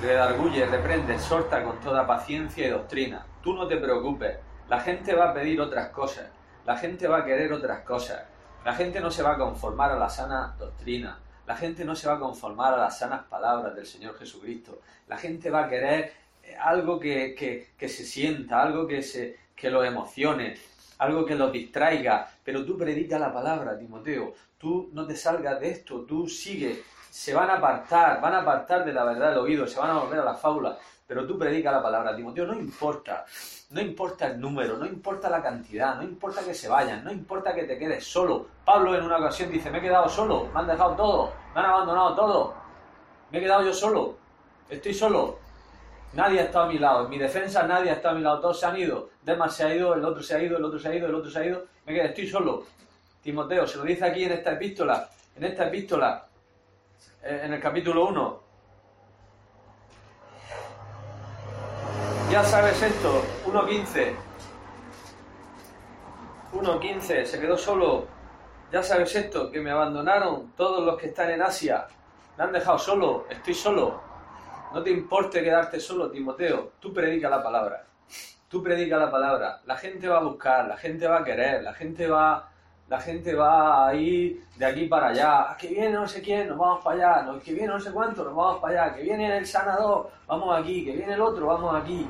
Redarguye, reprende, exhorta con toda paciencia y doctrina. Tú no te preocupes. La gente va a pedir otras cosas. La gente va a querer otras cosas. La gente no se va a conformar a la sana doctrina. La gente no se va a conformar a las sanas palabras del Señor Jesucristo. La gente va a querer eh, algo que, se sienta, algo que, se, que lo emocione, algo que los distraiga. Pero tú predica la palabra, Timoteo. Tú no te salgas de esto, tú sigue. Se van a apartar, van a apartar de la verdad del oído, se van a volver a la fábula. Pero tú predica la palabra, Timoteo. No importa no importa el número, no importa la cantidad, no importa que se vayan, no importa que te quedes solo. Pablo en una ocasión dice, me he quedado solo, me han dejado todo, me han abandonado todo, me he quedado yo solo, estoy solo. Nadie ha estado a mi lado, en mi defensa nadie ha estado a mi lado, todos se han ido. Demas se ha ido, el otro se ha ido, el otro se ha ido, el otro se ha ido, me quedé, estoy solo. Timoteo se lo dice aquí en esta epístola, en esta epístola, en el capítulo 1, Ya sabes esto, 1.15. 1.15, se quedó solo. Ya sabes esto, que me abandonaron todos los que están en Asia. Me han dejado solo, estoy solo. No te importe quedarte solo, Timoteo. Tú predica la palabra. Tú predica la palabra. La gente va a buscar, la gente va a querer, la gente va, la gente va a ir de aquí para allá. Ah, que viene no sé quién, nos vamos para allá. Que viene no sé cuánto, nos vamos para allá. Que viene el sanador, vamos aquí. Que viene el otro, vamos aquí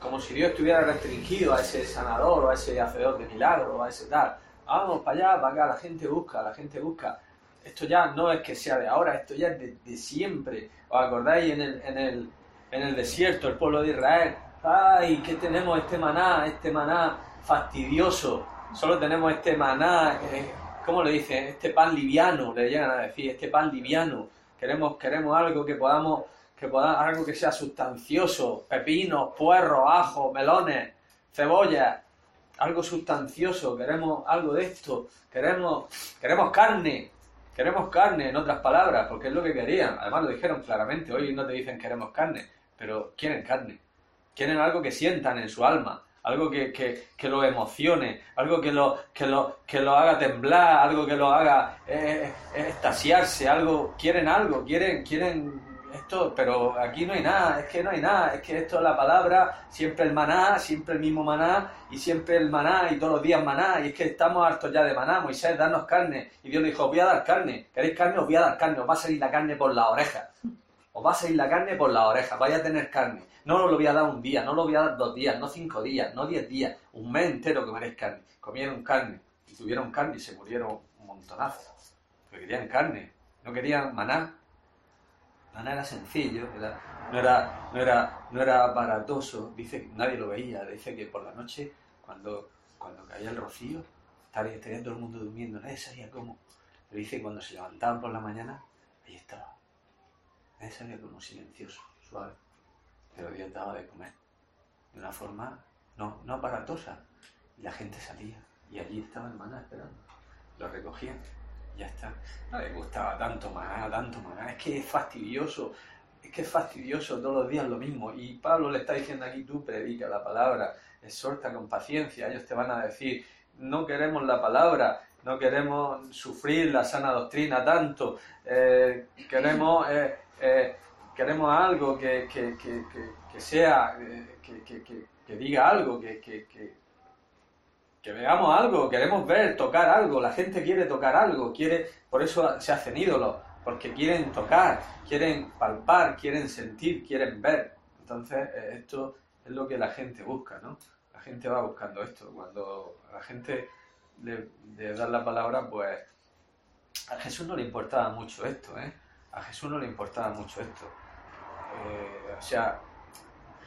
como si Dios estuviera restringido a ese sanador o a ese hacedor de milagros o a ese tal. Vamos para allá, para acá, la gente busca, la gente busca. Esto ya no es que sea de ahora, esto ya es de, siempre. ¿Os acordáis en el, en, el, en el desierto, el pueblo de Israel? ¡Ay, que tenemos este maná, este maná fastidioso! Solo tenemos este maná, eh, ¿cómo le dicen? Este pan liviano, le llegan a decir, este pan liviano. Queremos, queremos algo que podamos que podamos, algo que sea sustancioso, pepinos, puerros, ajo, melones, cebolla, algo sustancioso, queremos algo de esto, queremos, queremos carne, queremos carne, en otras palabras, porque es lo que querían. Además lo dijeron claramente, hoy no te dicen queremos carne, pero quieren carne, quieren algo que sientan en su alma, algo que, que, lo emocione, algo que lo, que, lo, que lo haga temblar, algo que lo haga eh, eh, estasiarse, algo, quieren algo, quieren, quieren esto, pero aquí no hay nada, es que no hay nada, es que esto es la palabra, siempre el maná, siempre el mismo maná, y siempre el maná, y todos los días maná, y es que estamos hartos ya de maná, Moisés, danos carne, y Dios dijo, os voy a dar carne, ¿queréis carne? Os voy a dar carne, os va a salir la carne por la oreja, os va a salir la carne por la oreja, vaya a tener carne, no lo voy a dar un día, no lo voy a dar dos días, no cinco días, no diez días, un mes entero comeréis carne, comieron carne, y tuvieron carne y se murieron un montonazo, porque querían carne, no querían maná, Maná era sencillo, no, era, no, era, no era baratoso, dice que nadie lo veía, dice que por la noche, cuando, cuando caía el rocío, estaría, todo el mundo durmiendo, nadie sabía cómo. Pero dice cuando se levantaban por la mañana, ahí estaba. Nadie sabía cómo, silencioso, suave. Pero Dios daba de comer. De una forma no, no aparatosa. Y la gente salía. Y allí estaba el maná esperando. Lo recogían ya está. No le gustaba tanto más, tanto más. Es que es fastidioso. Es que es fastidioso todos los días lo mismo. Y Pablo le está diciendo aquí, tú predica la palabra, exhorta con paciencia. Ellos te van a decir, no queremos la palabra, no queremos sufrir la sana doctrina tanto. Eh, queremos, eh, eh, queremos algo que, que, que, que sea, que, diga algo, que, veamos algo, queremos ver, tocar algo, la gente quiere tocar algo, quiere, por eso se hacen ídolos, porque quieren tocar, quieren palpar, quieren sentir, quieren ver. Entonces, eh, esto es lo que la gente busca, ¿no? La gente va buscando esto. Cuando a la gente le, da la palabra, pues a Jesús no le importaba mucho esto, ¿eh? A Jesús no le importaba mucho esto. Eh, o sea,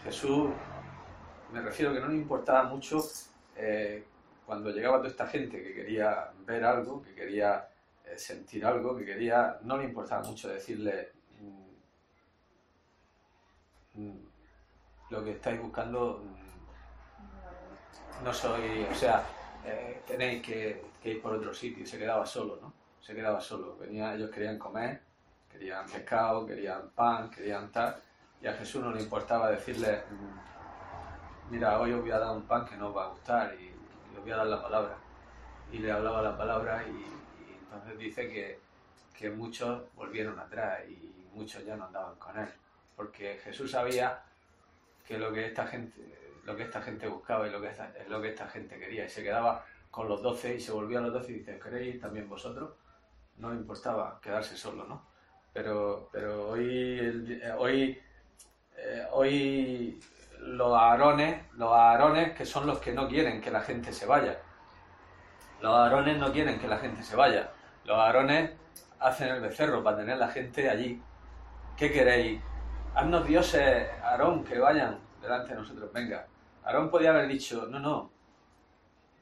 Jesús, me refiero que no le importaba mucho eh, cuando llegaba toda esta gente que quería ver algo, que quería eh, sentir algo, que quería, no le importaba mucho decirle mm, mm, lo que estáis buscando mm, no soy, o sea, tenéis que, ir por otro sitio. Se quedaba solo, ¿no? Se quedaba solo. Venía, ellos querían comer, querían pescado, querían pan, querían tal. Y a Jesús no le importaba decirle, mira, hoy os voy a dar un pan que no os va a gustar y le voy a dar la palabra. Y le hablaba la palabra y, entonces dice que, que, muchos volvieron atrás y muchos ya no andaban con él. Porque Jesús sabía que lo que esta gente, lo que esta gente buscaba y lo que es lo que esta gente quería. Y se quedaba con los doce y se volvía a los doce y dice, ¿queréis también vosotros? No importaba quedarse solo, ¿no? Pero, pero hoy, hoy, eh, hoy los aarones, los aarones que son los que no quieren que la gente se vaya. Los aarones no quieren que la gente se vaya. Los aarones hacen el becerro para tener la gente allí. ¿Qué queréis? Haznos dioses, Aarón, que vayan delante de nosotros. Venga. Aarón podía haber dicho, no, no,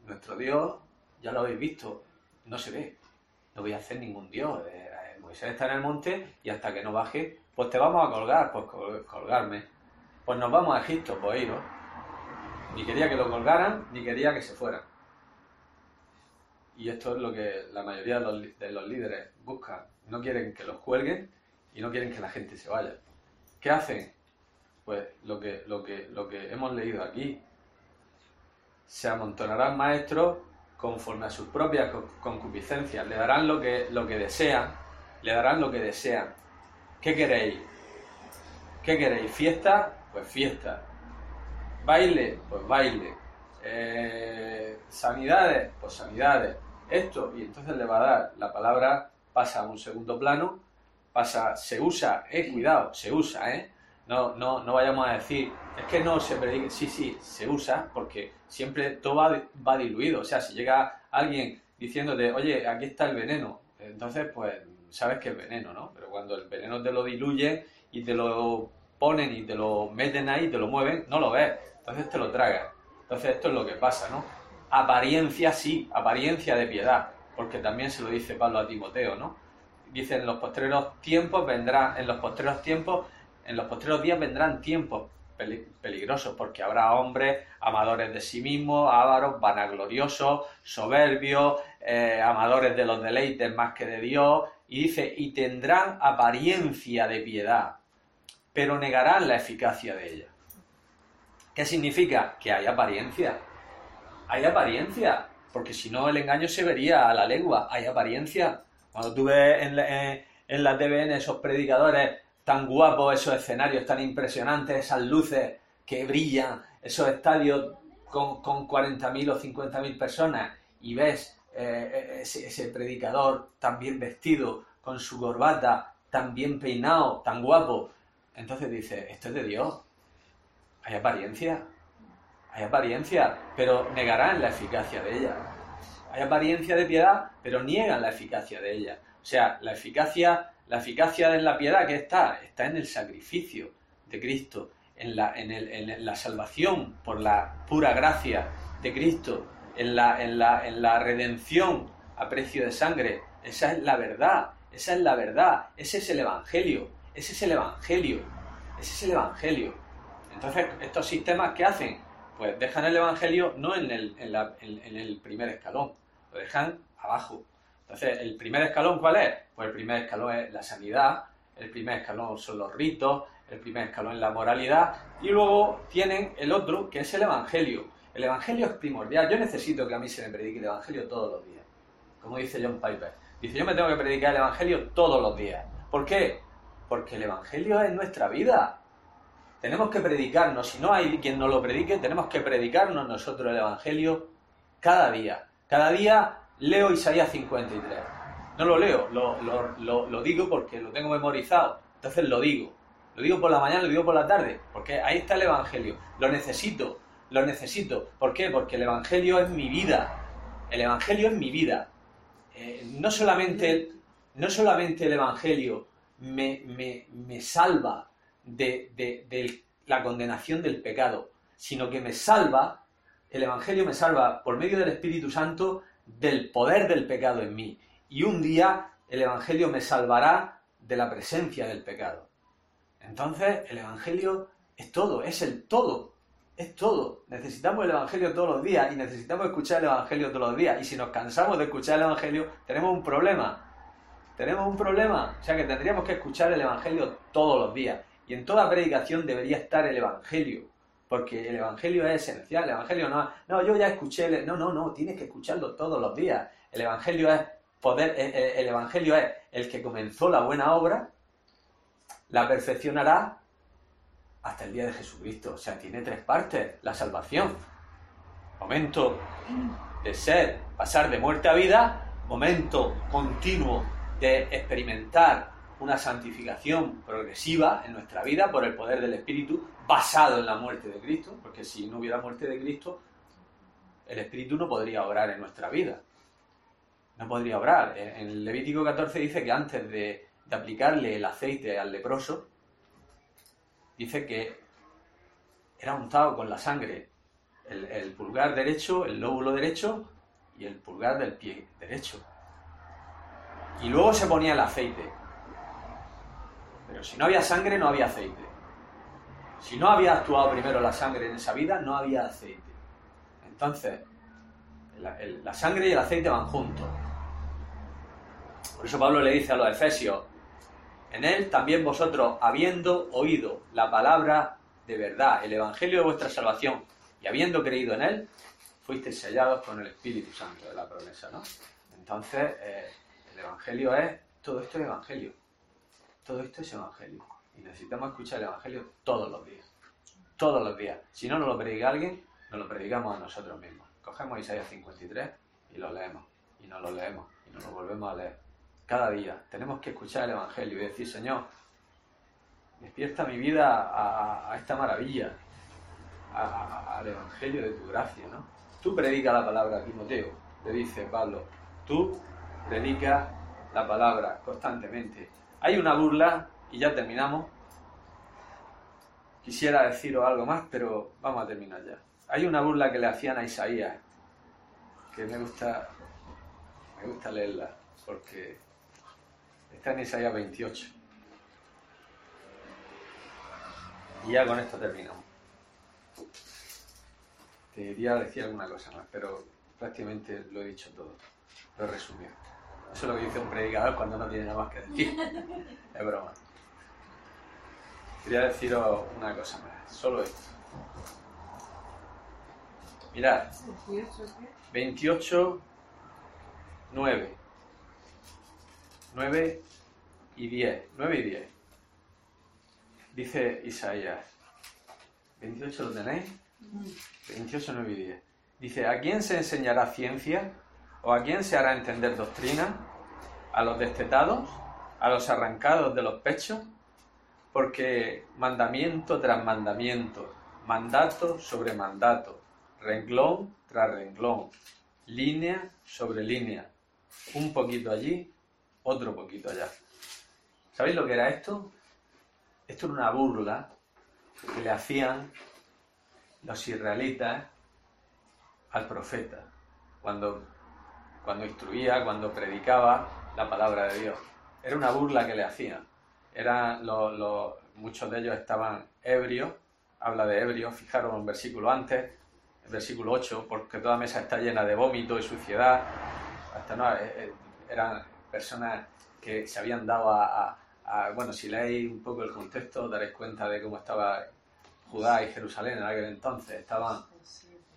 nuestro Dios, ya lo habéis visto, no se ve. No voy a hacer ningún Dios. Eh, eh, Moisés está en el monte y hasta que no baje, pues te vamos a colgar, pues colgarme. Pues nos vamos a Egipto, pues iros. Ni quería que lo colgaran, ni quería que se fueran. Y esto es lo que la mayoría de los, líderes buscan. No quieren que los cuelguen y no quieren que la gente se vaya. ¿Qué hacen? Pues lo que, lo que, lo que hemos leído aquí. Se amontonarán maestros conforme a sus propias concupiscencias. Le darán lo que, lo que desean. Le darán lo que desean. ¿Qué queréis? ¿Qué queréis? ¿Fiesta? pues fiesta. Baile, pues baile. Eh, sanidades, pues sanidades. Esto, y entonces le va a dar, la palabra pasa a un segundo plano, pasa, se usa, eh, cuidado, se usa, eh. No, no, no vayamos a decir, es que no se predica, sí, sí, se usa, porque siempre todo va, va diluido. O sea, si llega alguien diciéndote, oye, aquí está el veneno, entonces pues sabes que es veneno, ¿no? Pero cuando el veneno te lo diluye y te lo ponen y te lo meten ahí, te lo mueven, no lo ves, entonces te lo tragas. Entonces esto es lo que pasa, ¿no? Apariencia sí, apariencia de piedad, porque también se lo dice Pablo a Timoteo, ¿no? Dice, en los postreros tiempos vendrá, en los postreros tiempos en los postreros días vendrán tiempos peligrosos porque habrá hombres amadores de sí mismos, ávaros, vanagloriosos, soberbios, eh, amadores de los deleites más que de Dios, y dice, y tendrán apariencia de piedad, pero negarán la eficacia de ella. ¿Qué significa? Que hay apariencia. Hay apariencia, porque si no el engaño se vería a la lengua, hay apariencia. Cuando tú ves en en la TVN esos predicadores tan guapos, esos escenarios tan impresionantes, esas luces que brillan, esos estadios con, con 40.000 o 50.000 personas y ves eh, ese, predicador tan bien vestido, con su corbata, tan bien peinado, tan guapo, entonces dice, esto es de Dios. Hay apariencia, hay apariencia, pero negarán la eficacia de ella. Hay apariencia de piedad, pero niegan la eficacia de ella. O sea, la eficacia, la eficacia de la piedad que está, está en el sacrificio de Cristo, en la, en, la salvación por la pura gracia de Cristo, en la, en, la, en la redención a precio de sangre. Esa es la verdad, esa es la verdad, ese es el Evangelio, ese es el Evangelio, ese es el Evangelio. Entonces, estos sistemas que hacen, pues dejan el Evangelio no en el, en el primer escalón, lo dejan abajo, entonces, ¿el primer escalón cuál es? Pues el primer escalón es la sanidad, el primer escalón son los ritos, el primer escalón es la moralidad, y luego tienen el otro, que es el Evangelio. El Evangelio es primordial. Yo necesito que a mí se me predique el Evangelio todos los días. Como dice John Piper. Dice, yo me tengo que predicar el Evangelio todos los días. ¿Por qué? Porque el Evangelio es nuestra vida. Tenemos que predicarnos. Si no hay quien nos lo predique, tenemos que predicarnos nosotros el Evangelio cada día. Cada día leo Isaías 53. No lo leo, lo, digo porque lo tengo memorizado. Entonces lo digo. Lo digo por la mañana, lo digo por la tarde, porque ahí está el Evangelio. Lo necesito, lo necesito. ¿Por qué? Porque el Evangelio es mi vida. El Evangelio es mi vida. Eh, no, solamente, no solamente el Evangelio me, me, salva de, de la condenación del pecado, sino que me salva, el Evangelio me salva por medio del Espíritu Santo del poder del pecado en mí. Y un día el Evangelio me salvará de la presencia del pecado. Entonces el Evangelio es todo, es el todo, es todo. Necesitamos el Evangelio todos los días y necesitamos escuchar el Evangelio todos los días. Y si nos cansamos de escuchar el Evangelio, tenemos un problema. Tenemos un problema. O sea que tendríamos que escuchar el Evangelio todos los días. Y en toda predicación debería estar el Evangelio porque el Evangelio es esencial, el Evangelio no, no, yo ya escuché, no, no, no, tienes que escucharlo todos los días. El Evangelio es poder, eh, eh, el Evangelio es el que comenzó la buena obra, la perfeccionará hasta el día de Jesucristo. O sea, tiene tres partes, la salvación. Momento de ser, pasar de muerte a vida, momento continuo de experimentar una santificación progresiva en nuestra vida por el poder del Espíritu, basado en la muerte de Cristo, porque si no hubiera muerte de Cristo, el Espíritu no podría obrar en nuestra vida. No podría obrar. En Levítico 14 dice que antes de, aplicarle el aceite al leproso, dice que era untado con la sangre el, pulgar derecho, el lóbulo derecho y el pulgar del pie derecho. Y luego se ponía el aceite. Pero si no había sangre, no había aceite. Si no había actuado primero la sangre en esa vida, no había aceite. Entonces, la, sangre y el aceite van juntos. Por eso Pablo le dice a los efesios, en él también vosotros, habiendo oído la palabra de verdad, el Evangelio de vuestra salvación, y habiendo creído en él, fuisteis sellados con el Espíritu Santo de la promesa, ¿no? Entonces, eh, el Evangelio es, todo esto es Evangelio. Todo esto es Evangelio. Y necesitamos escuchar el Evangelio todos los días. Todos los días. Si no nos lo predica alguien, nos lo predicamos a nosotros mismos. Cogemos Isaías 53 y lo leemos. Y nos lo leemos. Y nos lo volvemos a leer. Cada día. Tenemos que escuchar el Evangelio y decir, Señor, despierta mi vida a, esta maravilla. al Evangelio de tu gracia, ¿no? Tú predica la palabra, Timoteo, le dice Pablo. Tú predica la palabra constantemente. Hay una burla y ya terminamos. Quisiera deciros algo más, pero vamos a terminar ya. Hay una burla que le hacían a Isaías, que me gusta, me gusta leerla, porque está en Isaías 28. Y ya con esto terminamos. Te iría a decir alguna cosa más, pero prácticamente lo he dicho todo. Lo he resumido. Eso es lo que dice un predicador cuando no tiene nada más que decir. *laughs* Es broma. Quería deciros una cosa más, solo esto. Mirad, 28, 9. 9 y 10. 9 y 10. Dice Isaías. 28 lo tenéis. 28, 9 y 10. Dice, ¿a quién se enseñará ciencia? ¿O a quién se hará entender doctrina? ¿A los destetados? ¿A los arrancados de los pechos? Porque mandamiento tras mandamiento, mandato sobre mandato, renglón tras renglón, línea sobre línea, un poquito allí, otro poquito allá. ¿Sabéis lo que era esto? Esto era una burla que le hacían los israelitas al profeta cuando, cuando instruía, cuando predicaba la palabra de Dios. Era una burla que le hacían. Eran los, muchos de ellos estaban ebrios, habla de ebrios, fijaros un versículo antes, el versículo 8, porque toda mesa está llena de vómito y suciedad. Hasta no, eh, eh, eran personas que se habían dado a, bueno, si leéis un poco el contexto, daréis cuenta de cómo estaba Judá y Jerusalén en aquel entonces. Estaban,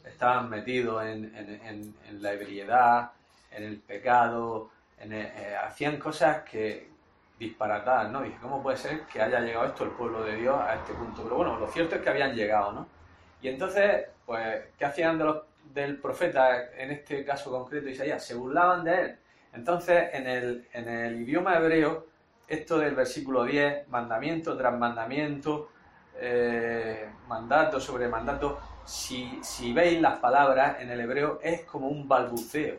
estaban metidos en, la ebriedad, en el pecado, eh, hacían cosas que disparatadas, ¿no? Dije, ¿cómo puede ser que haya llegado esto el pueblo de Dios a este punto? Pero bueno, lo cierto es que habían llegado, ¿no? Y entonces, pues, ¿qué hacían de los, del profeta, en este caso concreto Isaías? Se burlaban de él entonces, en el, idioma hebreo, esto del versículo 10, mandamiento tras mandamiento, eh, mandato sobre mandato, si, si veis las palabras en el hebreo, es como un balbuceo.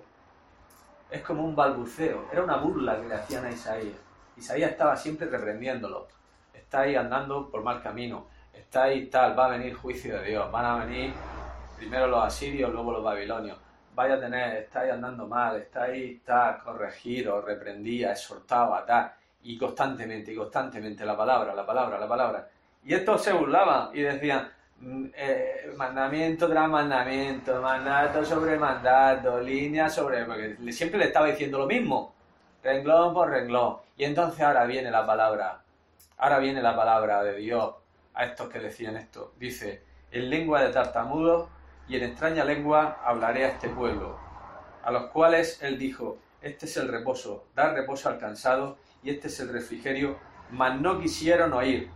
Es como un balbuceo. Era una burla que le hacían a Isaías. Isaías estaba siempre reprendiéndolo. Estáis andando por mal camino. Estáis tal, va a venir juicio de Dios. Van a venir primero los asirios, luego los babilonios vaya a tener, estáis andando mal, estáis, está corregido, reprendía, exhortaba, tal, y constantemente, y constantemente la palabra, la palabra, la palabra. Y estos se burlaban y decían, mm, eh, mandamiento tras mandamiento, mandato sobre mandato, línea sobre... Porque siempre le estaba diciendo lo mismo, renglón por renglón. Y entonces ahora viene la palabra, ahora viene la palabra de Dios a estos que decían esto. Dice, en lengua de tartamudo y en extraña lengua hablaré a este pueblo, a los cuales él dijo, este es el reposo, dar reposo al cansado, y este es el refrigerio, mas no quisieron oír.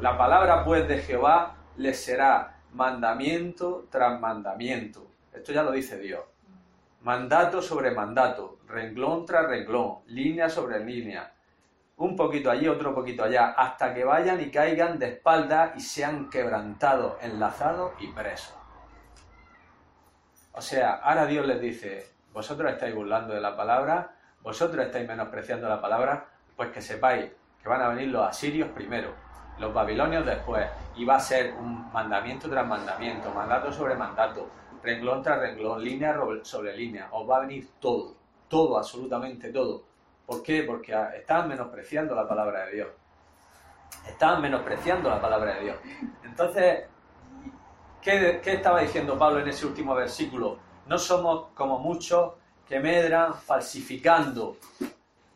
La palabra pues de Jehová les será mandamiento tras mandamiento. Esto ya lo dice Dios. Mandato sobre mandato, renglón tras renglón, línea sobre línea. Un poquito allí, otro poquito allá, hasta que vayan y caigan de espalda y sean quebrantados, enlazados y presos. O sea, ahora Dios les dice, vosotros estáis burlando de la palabra, vosotros estáis menospreciando la palabra, pues que sepáis que van a venir los asirios primero, los babilonios después, y va a ser un mandamiento tras mandamiento, mandato sobre mandato, renglón tras renglón, línea sobre línea, os va a venir todo, todo, absolutamente todo. ¿Por qué? Porque estaban menospreciando la palabra de Dios. Estaban menospreciando la palabra de Dios. Entonces, ¿Qué, estaba diciendo Pablo en ese último versículo? No somos como muchos que medran falsificando.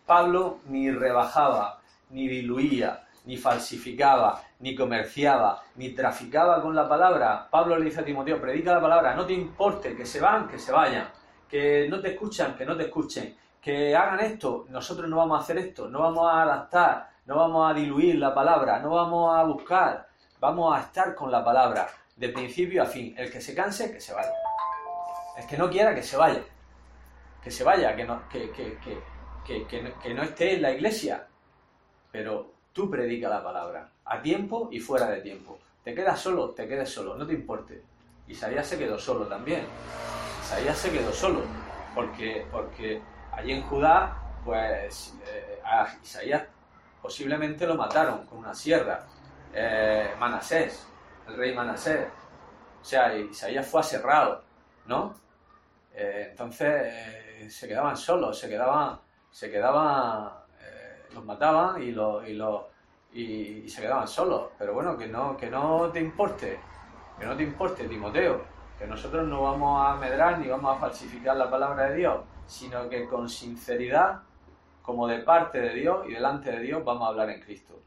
Pablo ni rebajaba, ni diluía, ni falsificaba, ni comerciaba, ni traficaba con la palabra. Pablo le dice a Timoteo, predica la palabra, no te importe, que se van, que se vayan, que no te escuchan, que no te escuchen, que hagan esto, nosotros no vamos a hacer esto, no vamos a adaptar, no vamos a diluir la palabra, no vamos a buscar, vamos a estar con la palabra de principio a fin. El que se canse, que se vaya. El que no quiera, que se vaya. Que se vaya, que no, que, que, que, que no esté en la iglesia. Pero tú predica la palabra, a tiempo y fuera de tiempo. Te quedas solo, te quedes solo, no te importe. Isaías se quedó solo también. Isaías se quedó solo, porque, porque allí en Judá, pues eh, Isaías posiblemente lo mataron con una sierra. Eh, Manasés, el rey Manasés. O sea, Isaías fue aserrado, ¿no? Eh, entonces eh, se quedaban solos, se quedaban, se quedaban, eh, los mataban y, los, y, y, se quedaban solos. Pero bueno, que no, que no te importe, que no te importe, Timoteo, que nosotros no vamos a medrar ni vamos a falsificar la palabra de Dios, sino que con sinceridad, como de parte de Dios y delante de Dios, vamos a hablar en Cristo.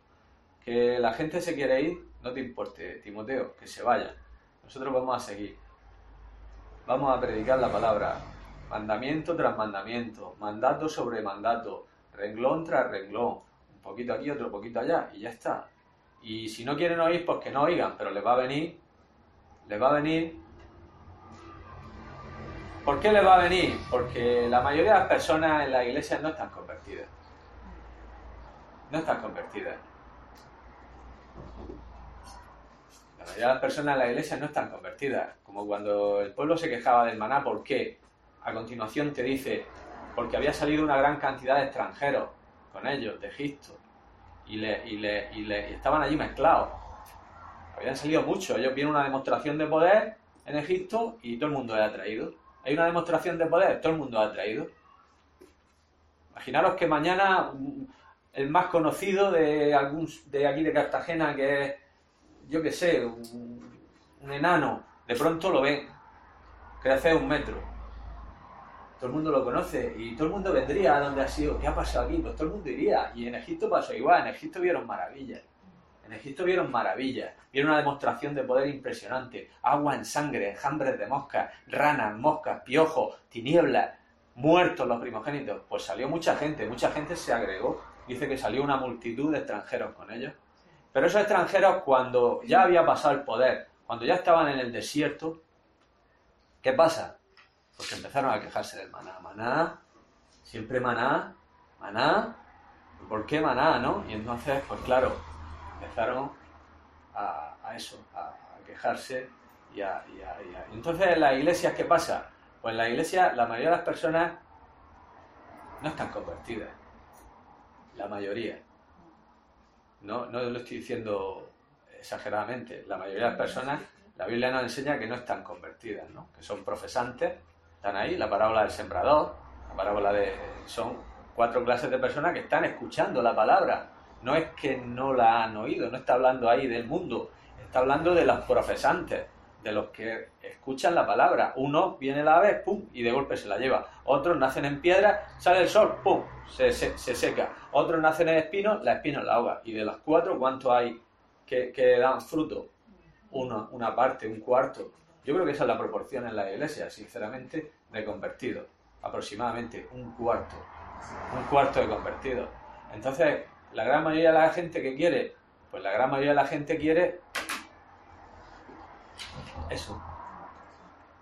Que la gente se quiere ir, no te importe, Timoteo, que se vaya. Nosotros vamos a seguir. Vamos a predicar la palabra, mandamiento tras mandamiento, mandato sobre mandato, renglón tras renglón, un poquito aquí, otro poquito allá, y ya está. Y si no quieren oír, pues que no oigan, pero les va a venir, les va a venir. ¿Por qué les va a venir? Porque la mayoría de las personas en la iglesia no están convertidas. No están convertidas. La mayoría de las personas en la iglesia no están convertidas. Como cuando el pueblo se quejaba del maná, ¿por qué? A continuación te dice, porque había salido una gran cantidad de extranjeros con ellos, de Egipto, y, le, y, le, y, le, estaban allí mezclados. Habían salido muchos, ellos vieron una demostración de poder en Egipto y todo el mundo era atraído. Hay una demostración de poder, todo el mundo ha atraído. Imaginaros que mañana el más conocido de, algún, de aquí de Cartagena, que es, yo qué sé, un, enano, de pronto lo ven, crece un metro todo el mundo lo conoce y todo el mundo vendría a donde ha sido, ¿qué ha pasado aquí? Pues todo el mundo iría. Y en Egipto pasó igual, en Egipto vieron maravillas. En Egipto vieron maravillas, vieron una demostración de poder impresionante. Agua en sangre, enjambres de moscas, ranas, moscas, piojos, tinieblas, muertos los primogénitos. Pues salió mucha gente, mucha gente se agregó. Dice que salió una multitud de extranjeros con ellos. Pero esos extranjeros cuando ya había pasado el poder, cuando ya estaban en el desierto, ¿qué pasa? Porque empezaron a quejarse del maná. Maná, siempre maná, maná, ¿por qué maná, no? Y entonces, pues claro, empezaron a, eso, a, quejarse y a, Entonces, en las iglesias, ¿qué pasa? Pues en la iglesia la mayoría de las personas no están convertidas. La mayoría. No, no lo estoy diciendo exageradamente. La mayoría de las personas, la Biblia nos enseña que no están convertidas, ¿no? que son profesantes, están ahí, la parábola del sembrador, la parábola de... Son cuatro clases de personas que están escuchando la palabra. No es que no la han oído, no está hablando ahí del mundo, está hablando de los profesantes, de los que escuchan la palabra. Uno viene la ave, pum, y de golpe se la lleva. Otros nacen en piedra, sale el sol, pum, se, seca. Otros nacen en espinos, la espina la ahoga. Y de los cuatro, ¿cuántos hay que, que dan fruto? Uno, una parte, un cuarto. Yo creo que esa es la proporción en la iglesia, sinceramente, de convertidos. Aproximadamente un cuarto. Un cuarto de convertidos. Entonces, la gran mayoría de la gente que quiere, pues la gran mayoría de la gente quiere eso.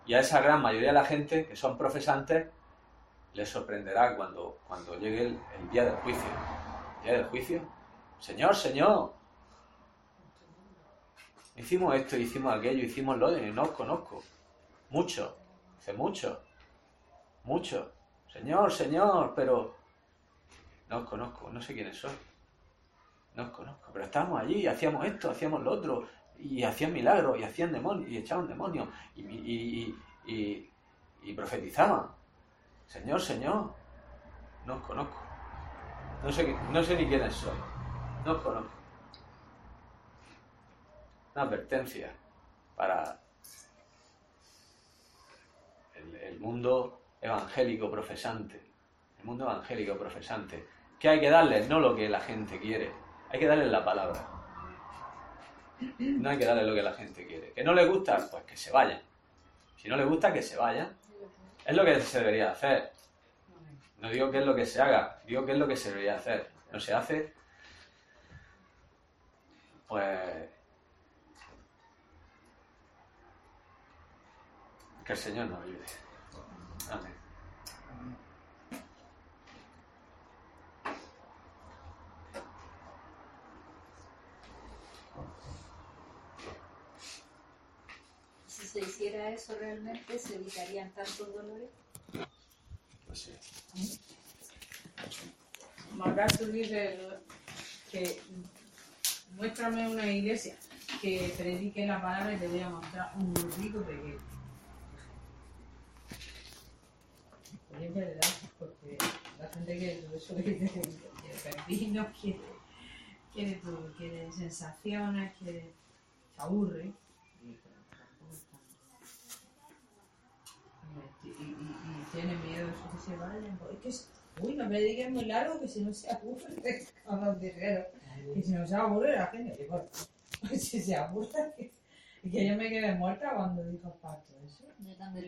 Y a esa gran mayoría de la gente que son profesantes, les sorprenderá cuando, cuando llegue el, día del juicio. Día del juicio. Señor, Señor, hicimos esto, hicimos aquello, hicimos lo de no os conozco. Mucho, hace mucho, mucho. Señor, Señor, pero no os conozco, no sé quiénes sois. No os conozco, pero estábamos allí, hacíamos esto, hacíamos lo otro, y hacían milagros, y hacían demonios, y echaban demonios, y, y, y, profetizaban. Señor, Señor, no os conozco. No sé, no sé ni quiénes sois. No os conozco una advertencia para el, mundo evangélico profesante. El mundo evangélico profesante. ¿Qué hay que darles? No lo que la gente quiere. Hay que darles la palabra. No hay que darles lo que la gente quiere. ¿Que no les gusta? Pues que se vayan. Si no les gusta, que se vayan. Es lo que se debería hacer. No digo que es lo que se haga, digo que es lo que se debería hacer. No se hace, pues Que el Señor nos ayude. Amén. Si se hiciera eso realmente, ¿se evitarían tantos dolores? Pues sí. MacArthur dice que muéstrame una iglesia que predique la palabra y te voy a mostrar un rico pequeño. es verdad, porque la gente que que no quiere, quiere todo, quiere sensaciones, quiere. se aburre. Y, pero tampoco es tanto. Y, y- y- y tiene miedo eso que se vayan. Que es- Uy, no me digas muy largo que si no se aburre, *laughs* nos dijeron. Que si no se aburre la gente, yo, bueno, *laughs* si se aburre, que, que yo me quedé muerta cuando dijo Pato eso. Yo también